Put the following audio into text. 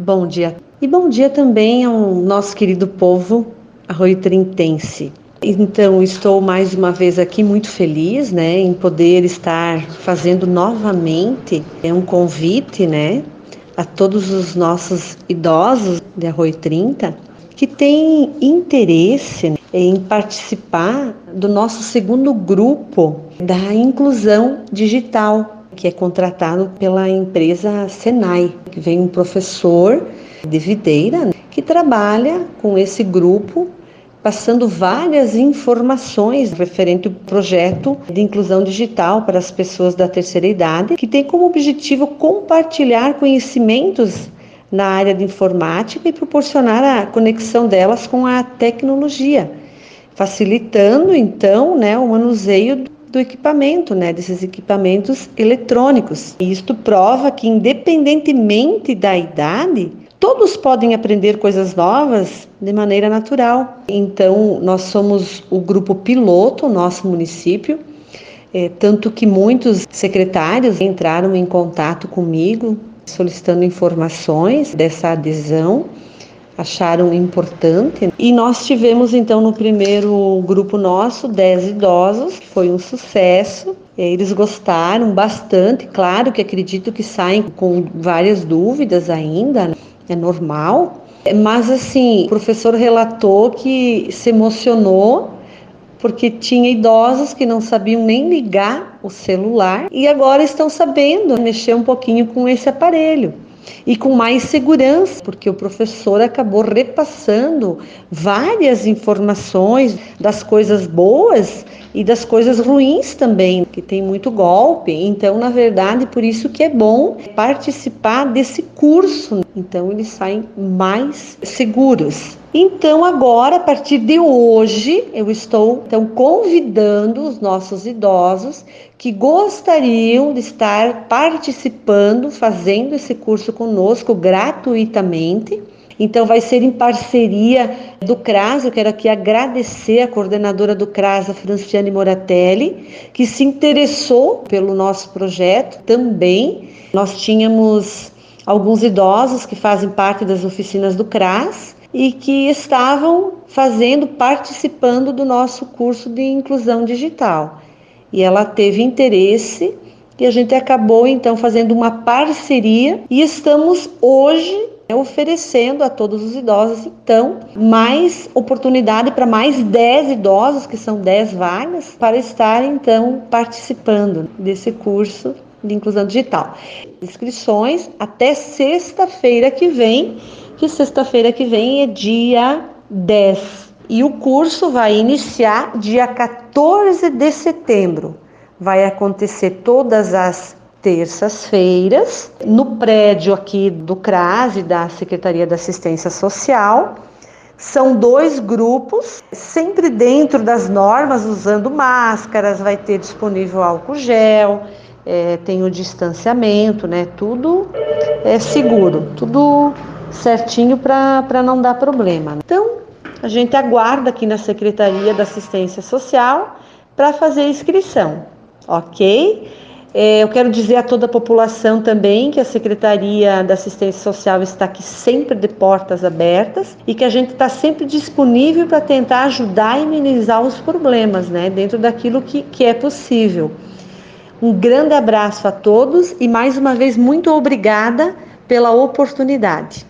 Bom dia. E bom dia também ao nosso querido povo arroiotrintense. Então, estou mais uma vez aqui muito feliz, né, em poder estar fazendo novamente é um convite, né, a todos os nossos idosos de Arroio 30 que têm interesse em participar do nosso segundo grupo da inclusão digital, que é contratado pela empresa Senai, que vem um professor de videira que trabalha com esse grupo passando várias informações referente ao projeto de inclusão digital para as pessoas da terceira idade, que tem como objetivo compartilhar conhecimentos na área de informática e proporcionar a conexão delas com a tecnologia, facilitando então, né, o manuseio do equipamento, né, desses equipamentos eletrônicos. E isto prova que independentemente da idade, Todos podem aprender coisas novas de maneira natural. Então, nós somos o grupo piloto, nosso município, é, tanto que muitos secretários entraram em contato comigo solicitando informações dessa adesão, acharam importante. E nós tivemos então no primeiro grupo nosso 10 idosos, foi um sucesso. Eles gostaram bastante, claro que acredito que saem com várias dúvidas ainda, né? é normal. Mas assim, o professor relatou que se emocionou porque tinha idosos que não sabiam nem ligar o celular e agora estão sabendo mexer um pouquinho com esse aparelho e com mais segurança, porque o professor acabou repassando várias informações das coisas boas e das coisas ruins também, que tem muito golpe. Então, na verdade, por isso que é bom participar desse curso. Então, eles saem mais seguros. Então, agora, a partir de hoje, eu estou então convidando os nossos idosos que gostariam de estar participando, fazendo esse curso conosco gratuitamente. Então, vai ser em parceria do CRAS. Eu quero aqui agradecer a coordenadora do CRAS, a Franciane Moratelli, que se interessou pelo nosso projeto também. Nós tínhamos alguns idosos que fazem parte das oficinas do CRAS e que estavam fazendo, participando do nosso curso de inclusão digital. E ela teve interesse e a gente acabou então fazendo uma parceria e estamos hoje oferecendo a todos os idosos então mais oportunidade para mais 10 idosos, que são 10 vagas, para estarem então participando desse curso de inclusão digital. Inscrições até sexta-feira que vem que sexta-feira que vem é dia 10. E o curso vai iniciar dia 14 de setembro. Vai acontecer todas as terças-feiras no prédio aqui do CRAS e da Secretaria da Assistência Social. São dois grupos, sempre dentro das normas, usando máscaras, vai ter disponível álcool gel, é, tem o distanciamento, né? Tudo é seguro, tudo certinho para não dar problema. Então, a gente aguarda aqui na Secretaria da Assistência Social para fazer a inscrição, ok? É, eu quero dizer a toda a população também que a Secretaria da Assistência Social está aqui sempre de portas abertas e que a gente está sempre disponível para tentar ajudar e minimizar os problemas, né, dentro daquilo que, que é possível. Um grande abraço a todos e mais uma vez muito obrigada pela oportunidade.